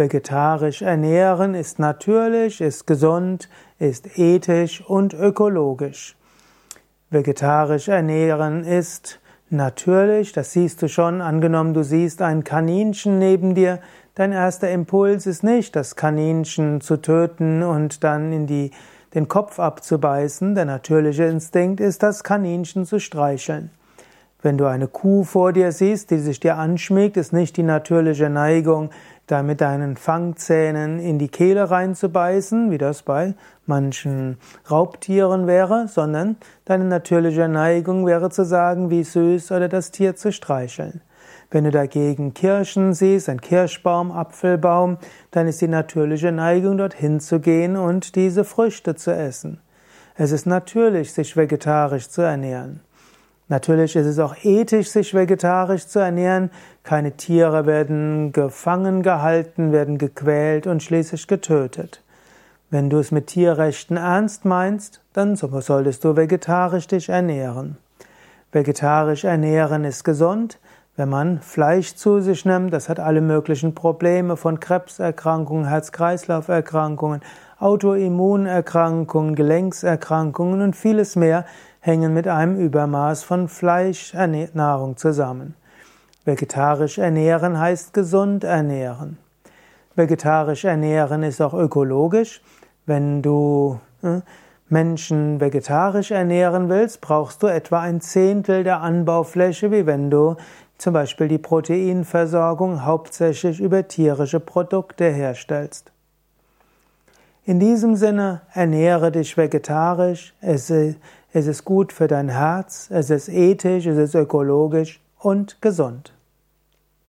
Vegetarisch ernähren ist natürlich, ist gesund, ist ethisch und ökologisch. Vegetarisch ernähren ist natürlich, das siehst du schon, angenommen du siehst ein Kaninchen neben dir, dein erster Impuls ist nicht, das Kaninchen zu töten und dann in die, den Kopf abzubeißen, der natürliche Instinkt ist, das Kaninchen zu streicheln. Wenn du eine Kuh vor dir siehst, die sich dir anschmiegt, ist nicht die natürliche Neigung, da mit deinen Fangzähnen in die Kehle reinzubeißen, wie das bei manchen Raubtieren wäre, sondern deine natürliche Neigung wäre zu sagen, wie süß oder das Tier zu streicheln. Wenn du dagegen Kirschen siehst, ein Kirschbaum, Apfelbaum, dann ist die natürliche Neigung dorthin zu gehen und diese Früchte zu essen. Es ist natürlich, sich vegetarisch zu ernähren. Natürlich ist es auch ethisch, sich vegetarisch zu ernähren. Keine Tiere werden gefangen gehalten, werden gequält und schließlich getötet. Wenn du es mit Tierrechten ernst meinst, dann solltest du vegetarisch dich ernähren. Vegetarisch ernähren ist gesund. Wenn man Fleisch zu sich nimmt, das hat alle möglichen Probleme von Krebserkrankungen, Herz-Kreislauf-Erkrankungen, Autoimmunerkrankungen, Gelenkserkrankungen und vieles mehr, hängen mit einem Übermaß von Fleischnahrung zusammen. Vegetarisch ernähren heißt gesund ernähren. Vegetarisch ernähren ist auch ökologisch. Wenn du äh, Menschen vegetarisch ernähren willst, brauchst du etwa ein Zehntel der Anbaufläche, wie wenn du zum Beispiel die Proteinversorgung hauptsächlich über tierische Produkte herstellst. In diesem Sinne, ernähre dich vegetarisch, es ist gut für dein Herz, es ist ethisch, es ist ökologisch und gesund.